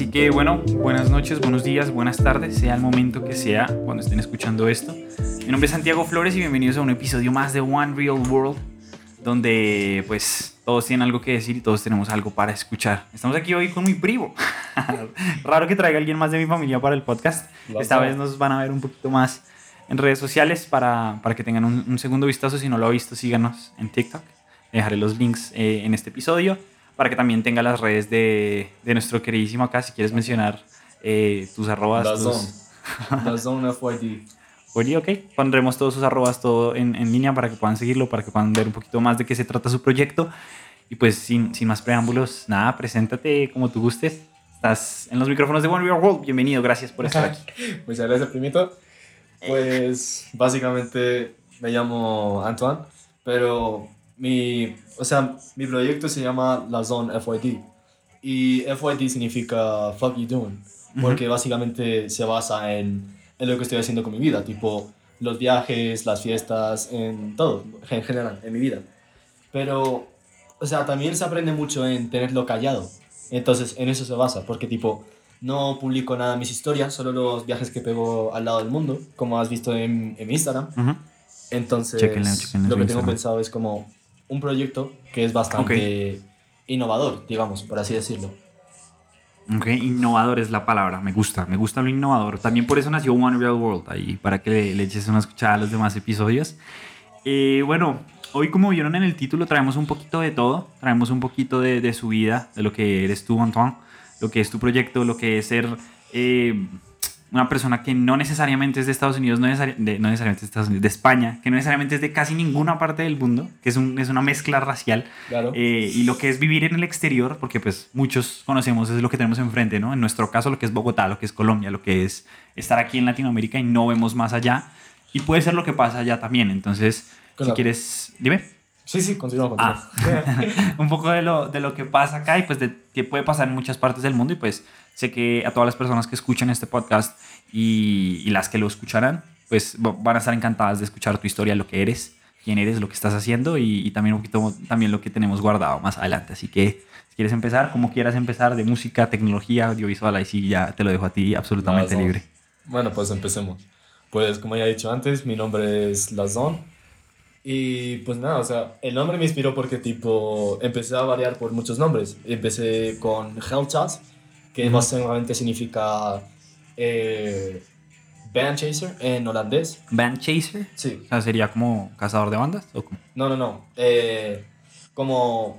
Así que bueno, buenas noches, buenos días, buenas tardes, sea el momento que sea cuando estén escuchando esto. Mi nombre es Santiago Flores y bienvenidos a un episodio más de One Real World, donde pues todos tienen algo que decir y todos tenemos algo para escuchar. Estamos aquí hoy con mi primo. Raro que traiga alguien más de mi familia para el podcast. Esta vez nos van a ver un poquito más en redes sociales para, para que tengan un, un segundo vistazo. Si no lo ha visto, síganos en TikTok. Dejaré los links eh, en este episodio para que también tenga las redes de, de nuestro queridísimo acá. Si quieres mencionar eh, tus arrobas. La tus... Zone. FYD. Oye, ok. Pondremos todos sus arrobas todo en, en, línea para que puedan seguirlo, para que puedan ver un poquito más de qué se trata su proyecto. Y pues sin, sin más preámbulos, nada, preséntate como tú gustes. Estás en los micrófonos de One Real World. Bienvenido, gracias por estar aquí. Muchas gracias, primito. Pues básicamente me llamo Antoine, pero mi, o sea, mi proyecto se llama La Zone FYD. Y FYD significa Fuck You Doing, porque básicamente se basa en, en lo que estoy haciendo con mi vida, tipo los viajes, las fiestas, en todo, en general, en mi vida. Pero, o sea, también se aprende mucho en tenerlo callado. Entonces, en eso se basa, porque tipo, no publico nada en mis historias, solo los viajes que pego al lado del mundo, como has visto en, en Instagram. Ujú. Entonces, Chéquenlo, chéquenlo lo que tengo Instagram. pensado es como un proyecto que es bastante innovador, digamos, por así decirlo. Ok, innovador es la palabra, me gusta, me gusta lo innovador. También por eso nació One Real World, ahí para que le, le eches una escuchada a los demás episodios. Eh, bueno, hoy como vieron en el título traemos un poquito de todo, traemos un poquito de, de su vida, de lo que eres tú, Antoine, lo que es tu proyecto, lo que es ser eh, una persona que no necesariamente es de Estados Unidos, no, necesari- de, no necesariamente de Estados Unidos, de España, que no necesariamente es de casi ninguna parte del mundo, que es, un- es una mezcla racial. Claro. Eh, y lo que es vivir en el exterior, porque pues muchos conocemos es lo que tenemos enfrente, ¿no? En nuestro caso lo que es Bogotá, lo que es Colombia, lo que es estar aquí en Latinoamérica y no vemos más allá. Y puede ser lo que pasa allá también. Entonces, si quieres, dime sí, sí, continúa. Ah. un poco de lo, de lo que pasa acá y pues de que puede pasar en muchas partes del mundo. Y pues sé que a todas las personas que escuchan este podcast y, y las que lo escucharán, pues va- van a estar encantadas de escuchar tu historia, lo que eres, quién eres, lo que estás haciendo y, y también un poquito también lo que tenemos guardado más adelante. Así que si quieres empezar, como quieras empezar, de música, tecnología, audiovisual, ahí sí ya te lo dejo a ti absolutamente libre. Bueno, pues empecemos. Pues como ya he dicho antes, mi nombre es Lazón. Y pues nada, o sea, el nombre me inspiró porque tipo empecé a variar por muchos nombres. Empecé con Hellchas, que Ujú. básicamente significa eh, band chaser en holandés. Band Chaser, Sí, o sea, sería como cazador de bandas o como... no, no, no. eh, como,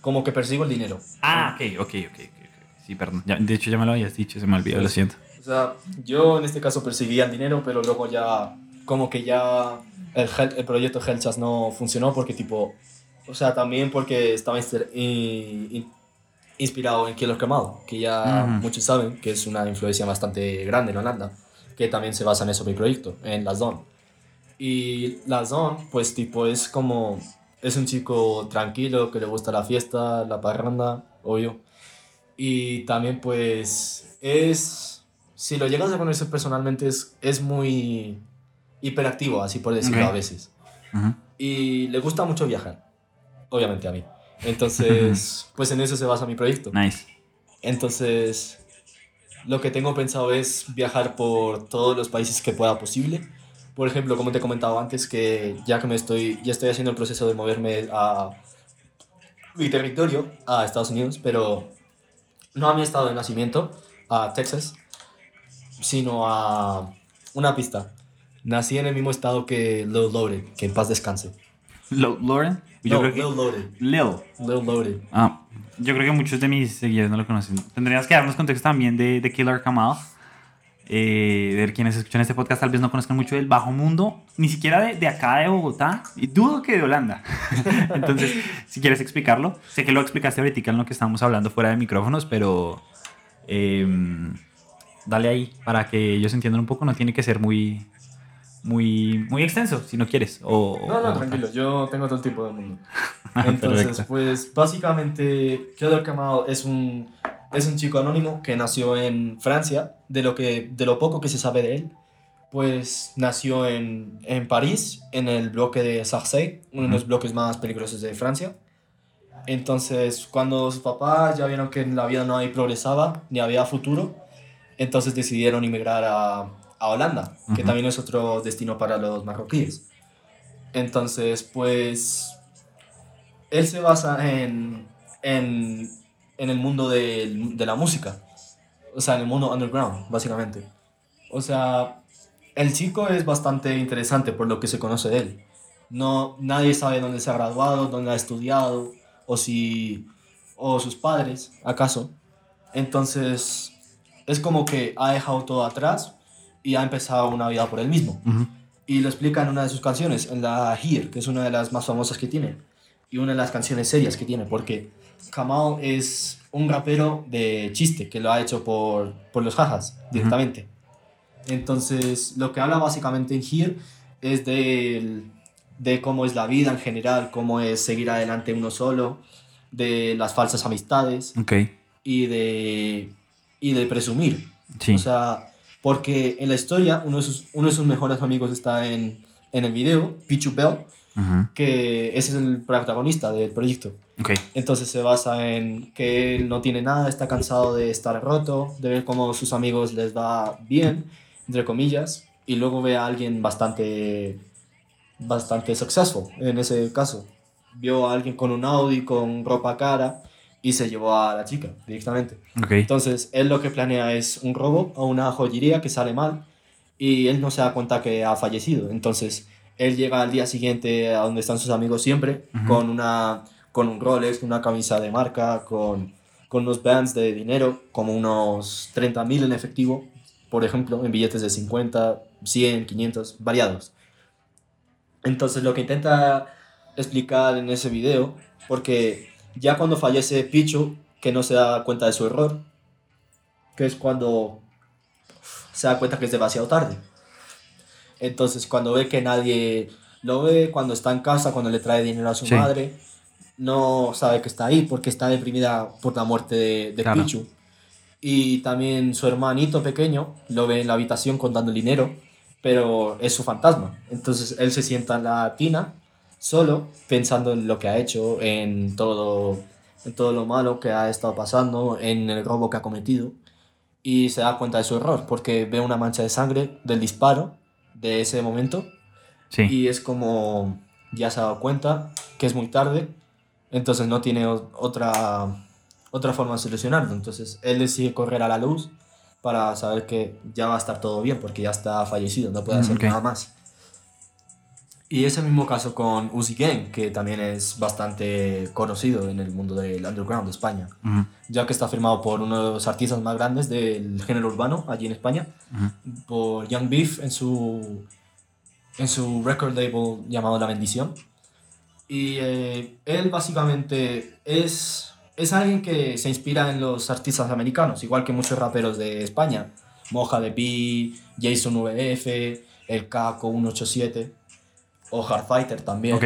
como que persigo el dinero. Ah, ok, ok, ok. ok, ok. Sí, perdón. Ya- de hecho, ya me lo habías dicho, se me olvidó, lo siento. O sea, yo en este caso perseguía el dinero, pero luego ya, como que ya el, el proyecto Hellchas no funcionó porque tipo, o sea, también porque estaba inspirado en Killer Kemal, que ya muchos saben que es una influencia bastante grande en Holanda, que también se basa en eso mi proyecto, en La Zone. Y La Zone, pues tipo, es como, es un chico tranquilo, que le gusta la fiesta, la parranda, obvio. Y también pues es, si lo llegas a conocer personalmente, es, es muy hiperactivo, así por decirlo Ok. a veces. Ujú. Y le gusta mucho viajar, obviamente a mí. Entonces, pues en eso se basa mi proyecto. Nice. Entonces, lo que tengo pensado es viajar por todos los países que pueda posible. Por ejemplo, como te comentaba antes, que ya que me estoy, ya estoy haciendo el proceso de moverme a mi territorio, a Estados Unidos, pero no a mi estado de nacimiento, a Texas, sino a una pista. Nací en el mismo estado que Lil Loaded, que en paz descanse. Lo- Lauren, yo No, creo que Lil Loaded. Lil. Lil Loaded. Ah, yo creo que muchos de mis seguidores no lo conocen. Tendrías que darnos contexto también de, de Killer Kamal. Eh, de quienes escuchan este podcast tal vez no conozcan mucho del bajo mundo, ni siquiera de, de acá de Bogotá, y dudo que de Holanda. Entonces, si quieres explicarlo, sé que lo explicaste ahorita en lo que estábamos hablando fuera de micrófonos, pero em, dale ahí para que ellos entiendan un poco. No tiene que ser muy, muy, muy extenso si no quieres. O, No, no, o- tranquilo, yo tengo todo el tipo de mundo. Entonces, Perfecto. pues básicamente, Killer Kamal es un, es un chico anónimo que nació en Francia, de lo, que, de lo poco que se sabe de él. Pues nació en, en París, en el bloque de Sarcey, uno de los bloques más peligrosos de Francia. Entonces, cuando sus papás ya vieron que en la vida no hay progresaba, ni había futuro, entonces decidieron emigrar a, a Holanda, que también es otro destino para los marroquíes. Entonces, pues, él se basa en, en, en el mundo del- de la música, o sea, en el mundo underground, básicamente. O sea, el chico es bastante interesante por lo que se conoce de él. No, nadie sabe dónde se ha graduado, dónde ha estudiado, o si, o sus padres, acaso. Entonces, es como que ha dejado todo atrás y ha empezado una vida por él mismo. Y lo explica en una de sus canciones, en la Here, que es una de las más famosas que tiene. Y una de las canciones serias que tiene, porque Kamal es un rapero de chiste que lo ha hecho por, por los jajas directamente. Entonces, lo que habla básicamente en Here es del- de cómo es la vida en general, cómo es seguir adelante uno solo, de las falsas amistades Ok. y de, y de presumir. Sí. O sea, porque en la historia uno de sus, uno de sus mejores amigos está en, en el video, Pichu Bell, Ujú. que ese es el protagonista del proyecto. Ok. Entonces se basa en que él no tiene nada, está cansado de estar roto, de ver cómo sus amigos les va bien, entre comillas, y luego ve a alguien bastante, bastante successful en ese caso. Vio a alguien con un Audi, con ropa cara, y se llevó a la chica directamente. Entonces, él lo que planea es un robo a una joyería que sale mal y él no se da cuenta que ha fallecido. Entonces, él llega al día siguiente a donde están sus amigos siempre con, una, con un Rolex, una camisa de marca, con, con unos bands de dinero, como unos 30 mil en efectivo, por ejemplo, en billetes de 50, 100, 500, variados. Entonces, lo que intenta explicar en ese video, porque ya cuando fallece Pichu, que no se da cuenta de su error, que es cuando se da cuenta que es demasiado tarde. Entonces, cuando ve que nadie lo ve, cuando está en casa, cuando le trae dinero a su Sí. madre, no sabe que está ahí porque está deprimida por la muerte de, de Claro. Pichu. Y también su hermanito pequeño lo ve en la habitación contando el dinero, pero es su fantasma. Entonces él se sienta en la tina solo pensando en lo que ha hecho, en todo, en todo lo malo que ha estado pasando, en el robo que ha cometido. Y se da cuenta de su error porque ve una mancha de sangre del disparo de ese momento Sí. y es como ya se ha dado cuenta que es muy tarde, entonces no tiene otra, otra forma de solucionarlo. Entonces él decide correr a la luz para saber que ya va a estar todo bien porque ya está fallecido, no puede Mm, hacer ok. nada más. Y ese mismo caso con Uzi Gang, que también es bastante conocido en el mundo del underground de España, Ujú. ya que está firmado por uno de los artistas más grandes del género urbano allí en España Ujú. por Young Beef en su, en su record label llamado La Bendición. Y eh, él básicamente es, es alguien que se inspira en los artistas americanos, igual que muchos raperos de España. Moja de B, Jason VF, El Caco 187 o Hardfighter también. Ok.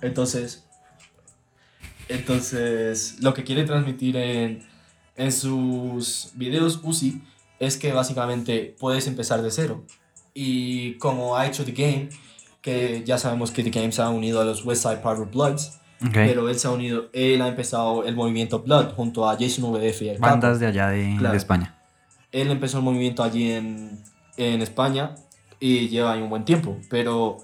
Entonces, entonces lo que quiere transmitir en, en sus videos Uzi es que básicamente puedes empezar de cero. Y como ha hecho The Game, que ya sabemos que The Game se ha unido a los West Side Private Bloods, Ok. pero él se ha unido, él ha empezado el movimiento Blood junto a Jason VF y el Capo. Bandas de allá de, Claro. de España. Él empezó el movimiento allí en, en España y lleva ahí un buen tiempo, pero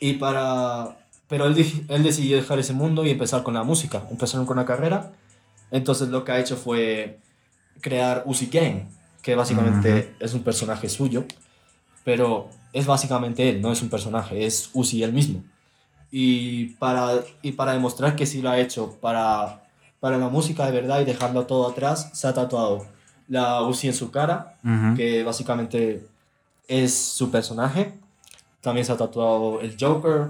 y para pero él, él decidió dejar ese mundo y empezar con la música, empezaron con la carrera, entonces lo que ha hecho fue crear Uzi Gang, que básicamente es un personaje suyo, pero es básicamente él, no es un personaje, es Uzi él mismo. Y para, y para demostrar que sí lo ha hecho para, para la música de verdad y dejarlo todo atrás, se ha tatuado la Uzi en su cara, Ujú. que básicamente es su personaje. También se ha tatuado el Joker,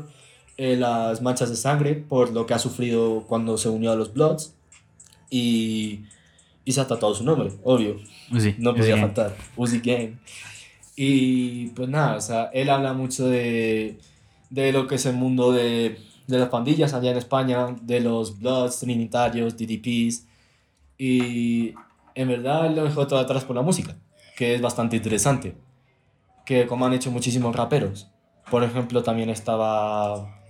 eh, las manchas de sangre por lo que ha sufrido cuando se unió a los Bloods. Y, y se ha tatuado su nombre, obvio. No podía sí. faltar. Uzi Gang. Y pues nada, o sea, él habla mucho de, de lo que es el mundo de, de las pandillas allá en España, de los Bloods, Trinitarios, DDPs. Y en verdad lo dejó todo atrás por la música, que es bastante interesante. Que como han hecho muchísimos raperos. Por ejemplo, también estaba,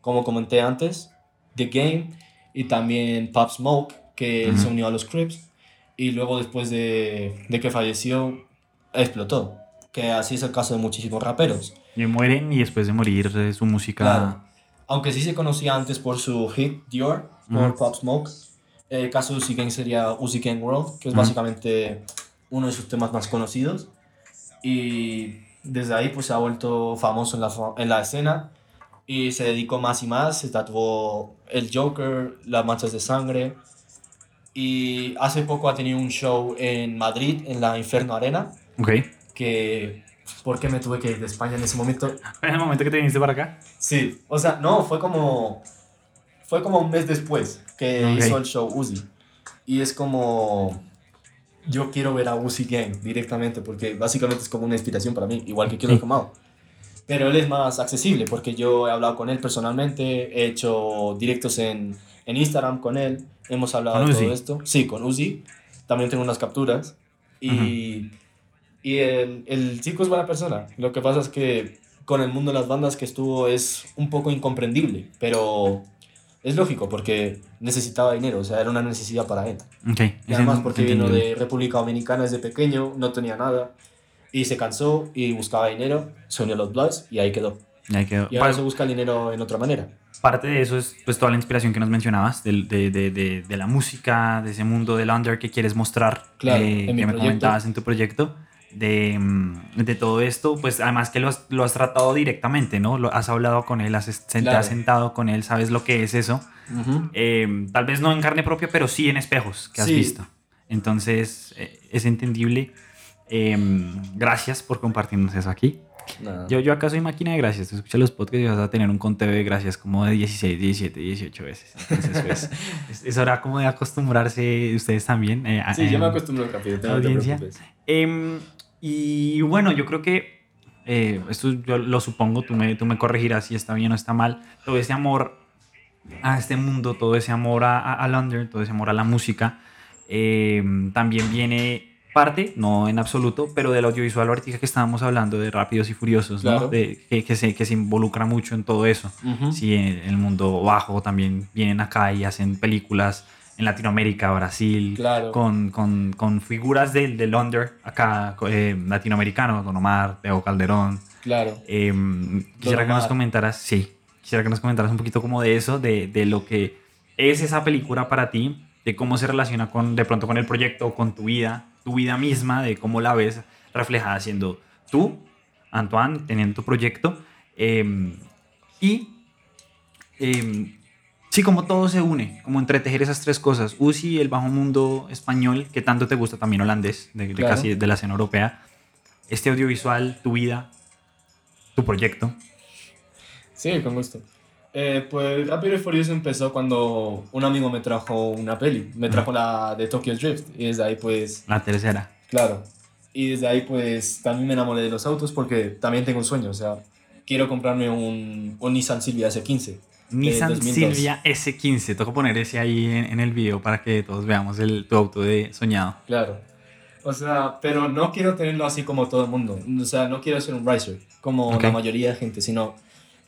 como comenté antes, The Game y también Pop Smoke, que él se unió a los Crips. Y luego después de, de que falleció, explotó. Que así es el caso de muchísimos raperos. Y mueren y después de morir eh, su música... Claro. Aunque sí se conocía antes por su hit Dior, por Pop Smoke, el caso de Uzi Gang sería Uzi Gang World, que es básicamente uno de sus temas más conocidos. Y desde ahí pues se ha vuelto famoso en la, en la escena y se dedicó más y más, se tatuó el Joker, las manchas de sangre. Y hace poco ha tenido un show en Madrid, en la Inferno Arena. Ok. Que ¿Por qué me tuve que ir de España en ese momento? ¿En el momento que te viniste para acá? Sí, o sea, no, fue como. Fue como un mes después que hizo el show Uzi. Y es como. Yo quiero ver a Uzi Gang directamente porque básicamente es como una inspiración para mí, igual que Killer Comado. Pero él es más accesible porque yo he hablado con él personalmente, he hecho directos en, en Instagram con él, hemos hablado de todo esto. Sí, con Uzi. También tengo unas capturas. Y. Y el, el chico es buena persona. Lo que pasa es que con el mundo de las bandas que estuvo es un poco incomprendible, pero es lógico porque necesitaba dinero, o sea, era una necesidad para él. Okay, y además porque vino de República Dominicana desde pequeño, no tenía nada y se cansó y buscaba dinero, se unió a los Bloods y ahí quedó. Y ahí quedó. Y ahora se busca el dinero en otra manera. Parte de eso es pues toda la inspiración que nos mencionabas, de, de, de, de la música, de ese mundo del under que quieres mostrar, claro, eh, que me comentabas en tu proyecto de, mm, de, todo esto, pues además que lo has, lo has, tratado directamente, ¿no? Lo, has hablado con él, has, te has sentado con él, sabes lo que es eso. eh, tal vez no en carne propia, pero sí en espejos que has sí. visto. Entonces, eh, es entendible. Eh, gracias por compartirnos eso aquí. Yo, yo acá soy máquina de gracias. Tú escuchas los podcasts y vas a tener un conteo de gracias como de 16, 17, 18 veces. Entonces, pues, es, es, hora como de acostumbrarse ustedes también. Eh, sí, yo me acostumbro rápido. No audiencia. Eh, y bueno, yo creo que eh, esto yo lo supongo, tú me, tú me corregirás si está bien o está mal. Todo ese amor a este mundo, todo ese amor a, a, a London, todo ese amor a la música, eh, también viene parte, no en absoluto, pero del audiovisual ahorita que estábamos hablando de Rápidos y Furiosos, ¿no? Claro. de, que, que, se, que se involucra mucho en todo eso. Uh -huh. Sí, en el mundo bajo también vienen acá y hacen películas en Latinoamérica, Brasil, claro. con, con, con, figuras del, del under acá eh, latinoamericano, Don Omar, Teo Calderón. Claro. Eh, quisiera que nos comentaras, sí, quisiera que nos comentaras un poquito como de eso, de, de, lo que es esa película para ti, de cómo se relaciona con, de pronto con el proyecto, con tu vida, tu vida misma, de cómo la ves reflejada siendo tú, Antoine, teniendo tu proyecto. Eh, y Sí, como todo se une, como entretejer esas tres cosas. UCI, el bajo mundo español, que tanto te gusta, también holandés, de, de claro. casi de la escena europea. Este audiovisual, tu vida, tu proyecto. Sí, con gusto. Eh, pues Rápido y Furioso empezó cuando un amigo me trajo una peli. Me trajo uh -huh. la de Tokyo Drift. Y desde ahí, pues. La tercera. Claro. Y desde ahí, pues también me enamoré de los autos porque también tengo un sueño. O sea, quiero comprarme un, un Nissan Silvia S15. Nissan Silvia S15. Toca poner ese ahí en, en, el video para que todos veamos el, tu auto de soñado. Claro. O sea, pero no quiero tenerlo así como todo el mundo. O sea, no quiero ser un racer como okay. la mayoría de gente, sino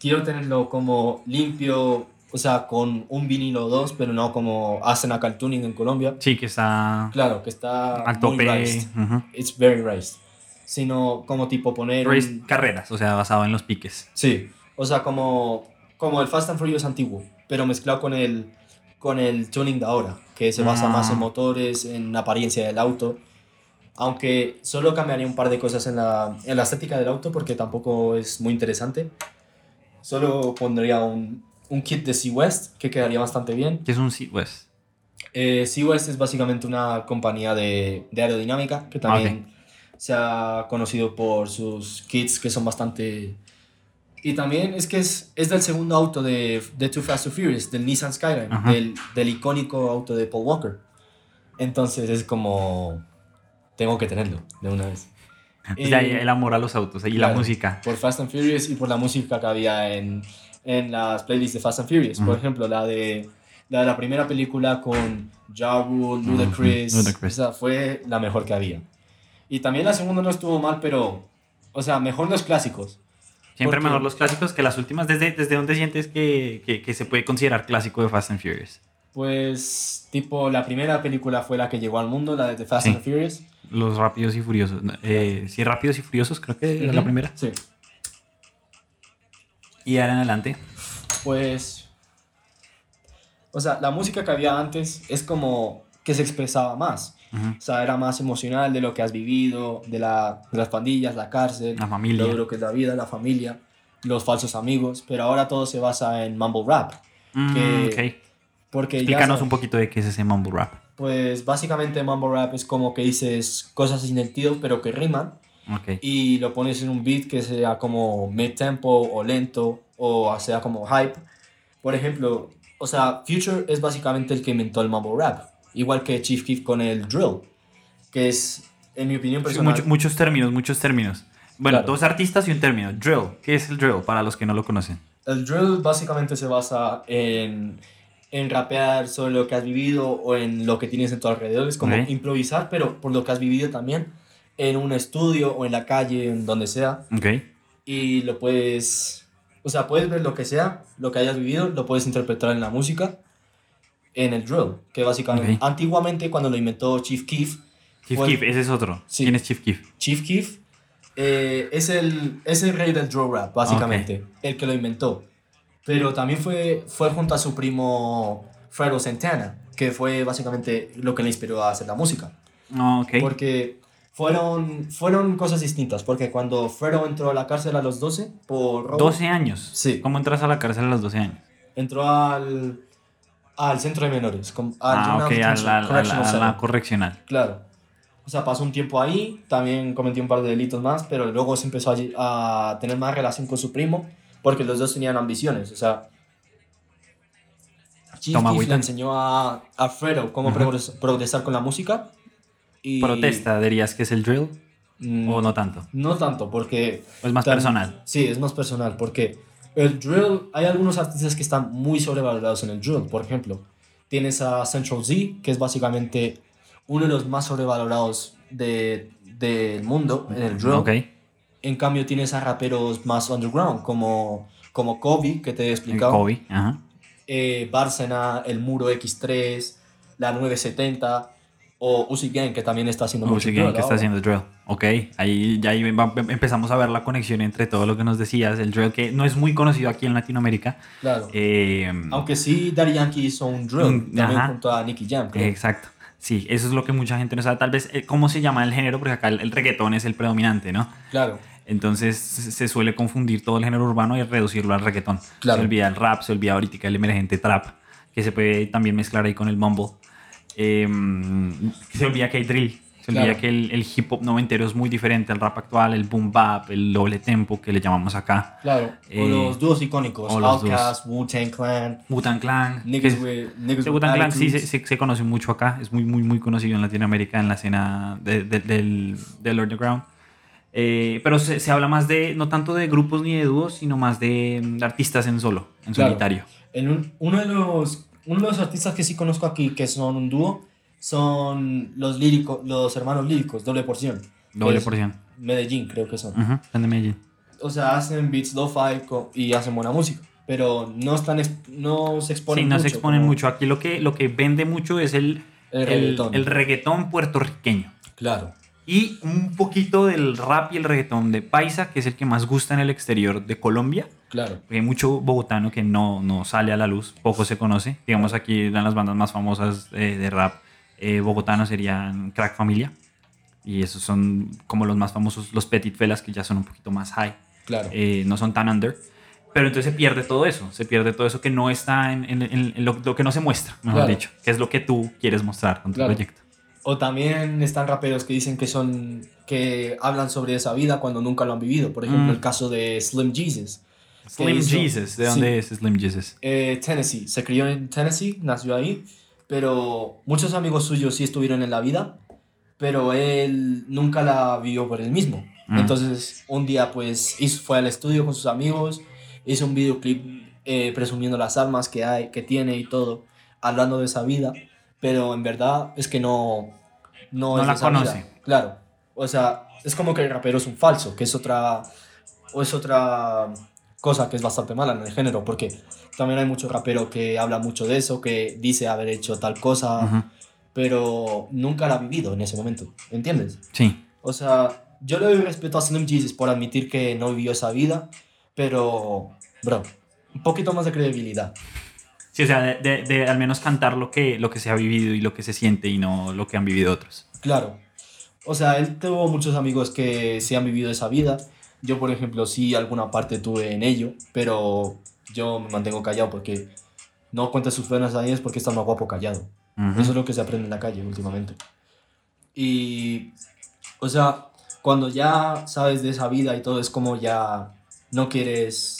quiero tenerlo como limpio, o sea, con un vinilo o dos, pero no como hacen acá el tuning en Colombia. Sí, que está. Claro, que está. Al tope. Muy raced. Uh -huh. It's very raced. Sino como tipo poner. Race un... carreras, o sea, basado en los piques. Sí. O sea, como como el Fast and Furious antiguo, pero mezclado con el, con el tuning de ahora, que se basa ah. más en motores, en la apariencia del auto. Aunque solo cambiaría un par de cosas en la, en la estética del auto porque tampoco es muy interesante. Solo pondría un, un kit de Sea West que quedaría bastante bien. ¿Qué es un Sea West? Eh, sea West es básicamente una compañía de, de aerodinámica que también okay. se ha conocido por sus kits que son bastante y también es que es, es del segundo auto de, de Too Fast to Furious, del Nissan Skyline, del, del, icónico auto de Paul Walker. Entonces es como. Tengo que tenerlo de una vez. Y el amor a los autos y claro, la música. Por Fast and Furious y por la música que había en, en las playlists de Fast and Furious. Uh -huh. Por ejemplo, la de, la de la primera película con Ja Rule, Ludacris. Uh -huh. Ludacris. Esa fue la mejor que había. Y también la segunda no estuvo mal, pero. O sea, mejor los clásicos. Siempre mejor los clásicos que las últimas. ¿Desde, desde dónde sientes que, que- que se puede considerar clásico de Fast and Furious? Pues, tipo, la primera película fue la que llegó al mundo, la de The Fast Sí. and Furious. Los Rápidos y Furiosos. Eh, sí, Rápidos y Furiosos creo que era la primera. Sí. Y ahora en adelante. Pues, o sea, la música que había antes es como que se expresaba más. O sea, era más emocional de lo que has vivido, de, la, de las pandillas, la cárcel, La familia. lo duro que es la vida, la familia, los falsos amigos. Pero ahora todo se basa en mumble rap. Mm, Que-. Porque ya Explícanos sabes, un poquito de qué es ese mumble rap. Pues básicamente mumble rap es como que dices cosas sin sentido pero que riman Ok. y lo pones en un beat que sea como mid-tempo o lento o sea como hype. Por ejemplo, o sea, Future es básicamente el que inventó el mumble rap, igual que Chief Keef con el drill, que es, en mi opinión Sí, personal, mucho- muchos términos, muchos términos. Bueno, Claro. dos artistas y un término. Drill. ¿Qué es el drill para los que no lo conocen? el drill básicamente se basa en, en rapear sobre lo que has vivido o en lo que tienes en tu alrededor. Es como Ok. improvisar, pero por lo que has vivido también, en un estudio o en la calle, en donde sea. Ok. y lo puedes, o sea, puedes ver lo que sea, lo que hayas vivido, lo puedes interpretar en la música, en el drill, que básicamente, antiguamente cuando lo inventó Chief Keef, Chief Keef, ese es otro. Sí. ¿Quién es Chief Keef? Chief Keef eh, es, el, es el rey del drill rap, básicamente, el que lo inventó. Pero también fue, fue junto a su primo Fredo Santana, que fue básicamente lo que le inspiró a hacer la música. No, ok. Porque fueron, fueron cosas distintas, porque cuando Fredo entró a la cárcel a los 12 por robo, 12 años. Sí. ¿Cómo entras a la cárcel a los 12 años? entró al, al centro de menores. al ah, ok, Juvenile a la, a la- a la correccional. Claro. O sea, pasó un tiempo ahí, también cometió un par de delitos más, pero luego se empezó a, a tener más relación con su primo, porque los dos tenían ambiciones. O sea, Chief le enseñó a, a Fredo cómo Ujú. progres- progresar con la música. Y, ¿Protesta dirías que es el drill? Mm, ¿O no tanto? No tanto, porque ¿O es más personal? Sí, es más personal, porque el drill, hay algunos artistas que están muy sobrevalorados en el drill. Por ejemplo, tienes a Central Z, que es básicamente uno de los más sobrevalorados de- del mundo en el drill. Ok. En cambio, tienes a raperos más underground, como, como Kobe, que te he explicado. Kobe. Ajá. Eh, Bárcena, El Muro X3, la 970, o Uzi Gang, que también está haciendo mucho Uzi Gang, drill que está ahora. haciendo drill. Ok, ahí ya va- empezamos a ver la conexión entre todo lo que nos decías. El drill que no es muy conocido aquí en Latinoamérica. Claro. Eh, Aunque sí, Daddy Yankee hizo un drill, Mm, también ajá. junto a Nicky Jam. creo. Exacto. Sí, eso es lo que mucha gente no sabe. Tal vez, eh, ¿cómo se llama el género? Porque acá el, el reggaetón es el predominante, ¿no? Claro. Entonces se se suele confundir todo el género urbano y reducirlo al reggaetón. Claro. Se olvida el rap, se olvida ahorita el emergente trap, que se puede también mezclar ahí con el mumble. Eh, se olvida que hay drill. Se olvida Claro. que el, el hip hop noventero es muy diferente al rap actual, el boom bap, el doble tempo que le llamamos acá. Claro, Eh, o los dúos icónicos, Outkast, Wu-Tang Clan, Wu-Tang Clan. Niggas es- with, niggas Wu-Tang Clan sí se, se- se conoce mucho acá, es muy, muy, muy conocido en Latinoamérica, en la escena de- de- del, del underground. Eh, pero se, se habla más de, no tanto de grupos ni de dúos, sino más de, mm, artistas en solo, en Claro. solitario. En un- uno, de los, uno de los artistas que sí conozco aquí, que son un dúo, son los, líricos, los hermanos líricos, doble porción. Doble porción. Medellín, creo que son. Son de Medellín. O sea, hacen beats lo-fi y hacen buena música, pero no, están, no se Sí, exponen no mucho. se exponen como mucho. Aquí lo que, lo que vende mucho es el, El el, reggaetón. el reggaetón puertorriqueño. Claro, Y un poquito del rap y el reggaetón de Paisa, que es el que más gusta en el exterior de Colombia. claro. Hay mucho bogotano que no, no sale a la luz, poco se conoce. Digamos aquí en las bandas más famosas eh, de rap eh, bogotanos serían Crack Familia. Y esos son como los más famosos, los Petit Felas, que ya son un poquito más high. Claro. eh, no son tan under. Pero entonces se pierde todo eso, se pierde todo eso que no está en, en- en- en lo, lo que no se muestra, mejor Claro. dicho, que es lo que tú quieres mostrar con tu Claro. proyecto. O también están raperos que dicen que son que hablan sobre esa vida cuando nunca lo han vivido. Por ejemplo, Mm. el caso de Slim Jesus. Slim hizo- Jesus, ¿de Sí. dónde es Slim Jesus? Eh, Tennessee. Se crió en Tennessee, nació ahí, pero muchos amigos suyos sí estuvieron en la vida, pero él nunca la vivió por él mismo. Mm. Entonces, un día pues hizo- fue al estudio con sus amigos, hizo un videoclip eh, presumiendo las armas que hay, que tiene y todo, hablando de esa vida, pero en verdad es que no no, No es la esa vida. conoce. Claro. O sea, es como que el rapero es un falso, que es otra o es otra cosa que es bastante mala en el género, porque también hay mucho rapero que habla mucho de eso, que dice haber hecho tal cosa, Ujú. pero nunca la ha vivido en ese momento, ¿entiendes? Sí. O sea, yo le doy respeto a Slim Jesus por admitir que no vivió esa vida, pero, bro, un poquito más de credibilidad. Sí, o sea, de, de- de al menos cantar lo que, lo que se ha vivido y lo que se siente y no lo que han vivido otros. Claro. O sea, él tuvo muchos amigos que sí han vivido esa vida. Yo, por ejemplo, sí alguna parte tuve en ello, pero yo me mantengo callado porque no cuentes sus penas a ellos porque estás más guapo callado. Ujú. Eso es lo que se aprende en la calle últimamente. Y, o sea, cuando ya sabes de esa vida y todo, es como ya no quieres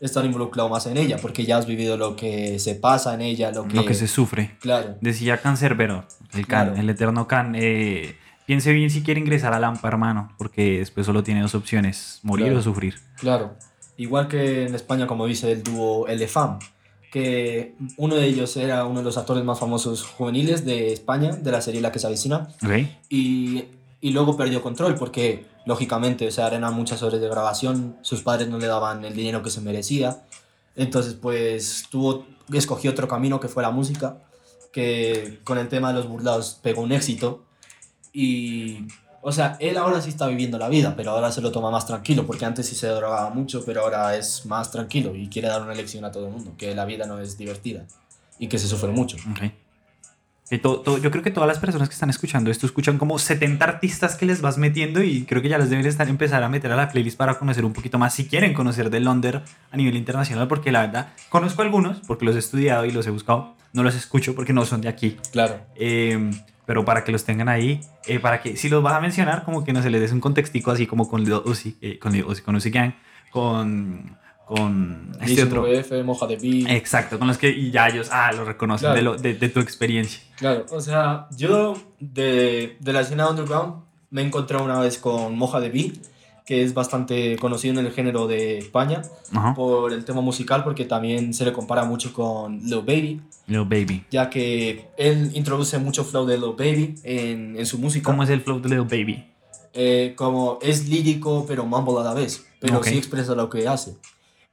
estar involucrado más en ella, porque ya has vivido lo que se pasa en ella, lo que... Lo que se sufre. Claro, Decía Cancerbero, el Can, Claro. el eterno Can. eh, piense bien si quiere ingresar a Lampa, hermano, porque después solo tiene dos opciones, morir Claro. o sufrir. claro. Igual que en España, como dice el dúo El de Fam, que uno de ellos era uno de los actores más famosos juveniles de España, de la serie La que se avecina, y, y luego perdió control porque, lógicamente, o sea, eran muchas horas de grabación, sus padres no le daban el dinero que se merecía, entonces pues tuvo, escogió otro camino que fue la música, que con el tema de los burlados pegó un éxito. Y, o sea, él ahora sí está viviendo la vida, pero ahora se lo toma más tranquilo, porque antes sí se drogaba mucho, pero ahora es más tranquilo y quiere dar una lección a todo el mundo, que la vida no es divertida y que se sufre mucho. Que yo creo que todas las personas que están escuchando esto escuchan como 70 artistas que les vas metiendo y creo que ya les deben estar empezar a meter a la playlist para conocer un poquito más si quieren conocer del Londres a nivel internacional porque la verdad conozco algunos porque los he estudiado y los he buscado no los escucho porque no son de aquí Claro. Eh, pero para que los tengan ahí eh, para que si los vas a mencionar como que no se les des un contextico así como con Lil Uzi eh, con Lil Uzi con Uzi Gang con con este otro 19F, Moja de. Exacto, con los que ya ellos ah, lo reconocen Claro. de, lo- de- de tu experiencia. Claro, o sea, yo de, de la escena underground me encontré una vez con Moja de Beat, que es bastante conocido en el género de España Ajá. por el tema musical, porque también se le compara mucho con Lil Baby, Little Baby. ya que él introduce mucho flow de Lil Baby en, en su música. ¿Cómo es el flow de Little Baby? Eh, como es lírico, pero mumble a la vez, pero sí expresa lo que hace.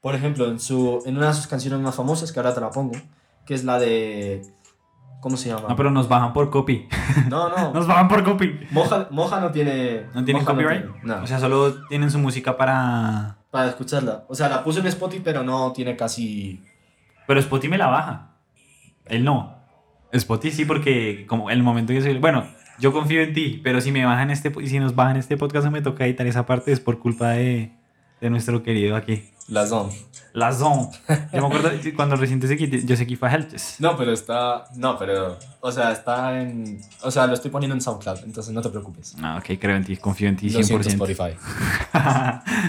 Por ejemplo, en, su, en una de sus canciones más famosas, que ahora te la pongo, que es la de... ¿Cómo se llama? No, pero nos bajan por copy. No, no. Nos bajan por copy. Moja, Moja no tiene. ¿No tienen Moja copyright? tiene, no, O sea, solo tienen su música para... para escucharla. O sea, la puse en Spotify, pero no tiene casi. Pero Spotify me la baja. Él no. Spotify sí, porque como el momento que soy... Bueno, yo confío en ti, pero si me bajan este... Si nos bajan este podcast me toca editar esa parte es por culpa de, de nuestro querido aquí. La zone. La Zone. Yo me acuerdo cuando recién seguí, yo sé que fue Heltes. No, pero está. No, pero. O sea, está en. O sea, lo estoy poniendo en SoundCloud, entonces no te preocupes. Ah, ok, creo en ti, confío en ti Lo siento, 100%. Spotify.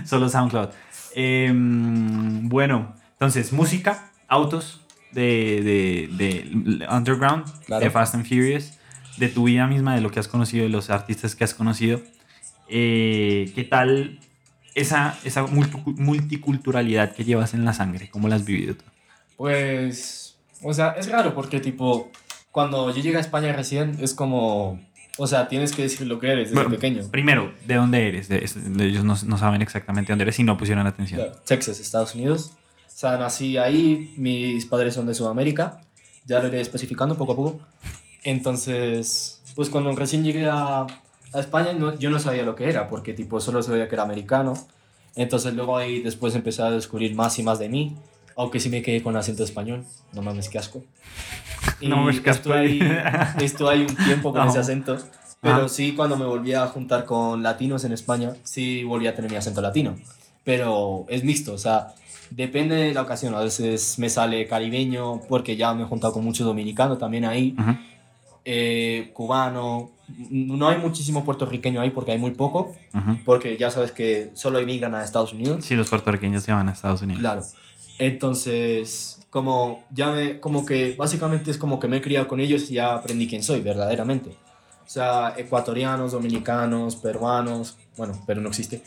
Solo SoundCloud. Em, bueno, entonces, música, autos de, de, de Underground, Claro. de Fast and Furious, de tu vida misma, de lo que has conocido, de los artistas que has conocido. Eh, ¿Qué tal esa, esa multicu- multiculturalidad que llevas en la sangre? ¿Cómo la has vivido tú? Pues. O sea, es raro porque, tipo. Cuando yo llegué a España recién, es como. O sea, tienes que decir lo que eres desde Bueno, pequeño. Primero, ¿de dónde eres? De- de- ellos no, no saben exactamente dónde eres y no pusieron atención. Texas, Estados Unidos. O sea, nací ahí, mis padres son de Sudamérica, ya lo iré especificando poco a poco. Entonces, pues cuando recién llegué a, a España, no- yo no sabía lo que era, porque tipo solo sabía que era americano. Entonces luego ahí después empecé a descubrir más y más de mí, aunque sí me quedé con acento español, no mames, qué asco. Y No mames, qué asco. estuve ahí, un tiempo con No. ese acento, pero sí cuando me volví a juntar con latinos en España, sí volví a tener mi acento latino pero es mixto, o sea, depende de la ocasión. A veces me sale caribeño porque ya me he juntado con mucho dominicano también ahí, eh, cubano. No hay muchísimo puertorriqueño ahí porque hay muy poco, porque ya sabes que solo emigran a Estados Unidos. Sí, los puertorriqueños se van a Estados Unidos. Claro. Entonces, como ya me, como que básicamente es como que me he criado con ellos y ya aprendí quién soy verdaderamente. O sea, ecuatorianos, dominicanos, peruanos, bueno, pero no existe.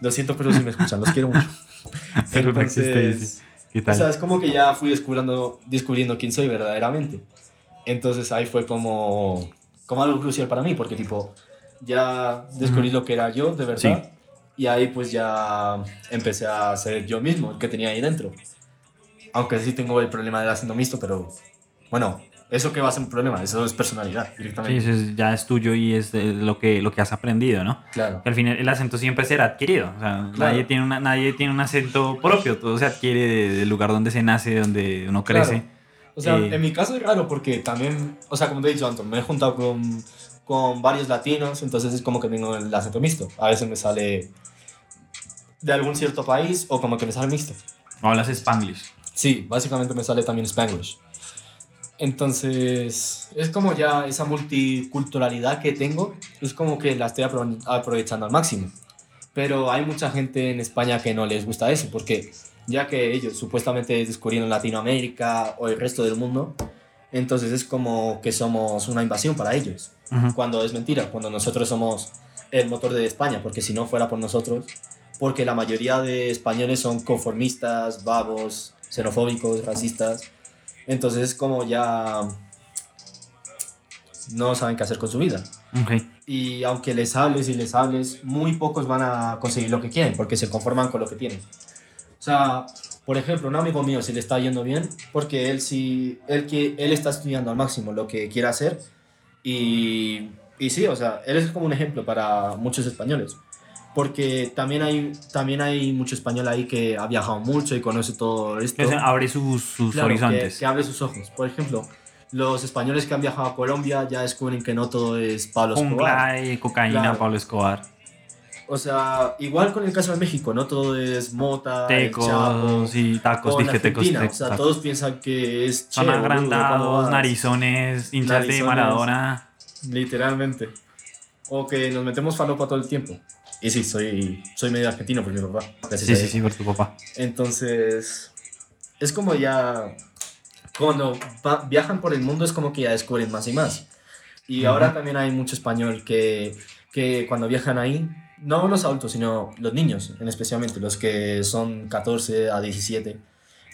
Lo siento, pero sí me escuchan, los quiero mucho. Pero no existe. ¿Qué O tal? sea, es como que ya fui descubriendo, descubriendo quién soy verdaderamente. Entonces ahí fue como, como algo crucial para mí, porque tipo, ya descubrí lo que era yo, de verdad. Sí. Y ahí pues ya empecé a ser yo mismo, el que tenía ahí dentro. Aunque sí tengo el problema del acento mixto, pero bueno, eso que va a ser un problema, eso es personalidad Sí, directamente. eso es- ya es tuyo y es de lo que, lo que has aprendido, ¿no? Claro. Que al final el acento siempre será adquirido. O sea, Claro. nadie, tiene una, nadie tiene un acento propio. Todo se adquiere de- del lugar donde se nace, donde uno crece. Claro. O sea, Eh, en mi caso es raro porque también, o sea, como te he dicho antes, me he juntado con, con varios latinos, entonces es como que tengo el acento mixto. A veces me sale de algún cierto país o como que me sale mixto. O hablas spanglish. Sí, básicamente me sale también Spanglish. Entonces, es como ya esa multiculturalidad que tengo, es como que la estoy apro- aprovechando al máximo. Pero hay mucha gente en España que no les gusta eso, porque ya que ellos supuestamente descubrieron Latinoamérica o el resto del mundo, entonces es como que somos una invasión para ellos. Ujú. Cuando es mentira, cuando nosotros somos el motor de España, porque si no fuera por nosotros, porque la mayoría de españoles son conformistas, vagos, xenofóbicos, racistas, entonces es como ya no saben qué hacer con su vida. Ok. Y aunque les hables y les hables, muy pocos van a conseguir lo que quieren, porque se conforman con lo que tienen. O sea, por ejemplo, un amigo mío se le está yendo bien, porque él sí, él, que, él está estudiando al máximo lo que quiere hacer, y, y sí, o sea, él es como un ejemplo para muchos españoles. Porque también hay, también hay mucho español ahí que ha viajado mucho y conoce todo esto. Abre sus, sus Claro, que, horizontes. que abre sus ojos. Por ejemplo, los españoles que han viajado a Colombia ya descubren que no todo es Pablo Escobar. Jungla y cocaína, Claro. Pablo Escobar. O sea, igual con el caso de México, no todo es mota, el Chapo, Tecos y tacos, dije tecos. O sea, tacos. todos piensan que es Son che, ¿cómo agrandados, narizones, hinchas de. Maradona. Literalmente. O que nos metemos falopa todo el tiempo. Y sí, soy, soy medio argentino por mi papá. Sí, sí, sí, por tu papá. Entonces, es como ya, cuando va- viajan por el mundo es como que ya descubren más y más. Y ahora también hay mucho español que, que cuando viajan ahí, no los adultos, sino los niños, en especialmente los que son 14 a 17,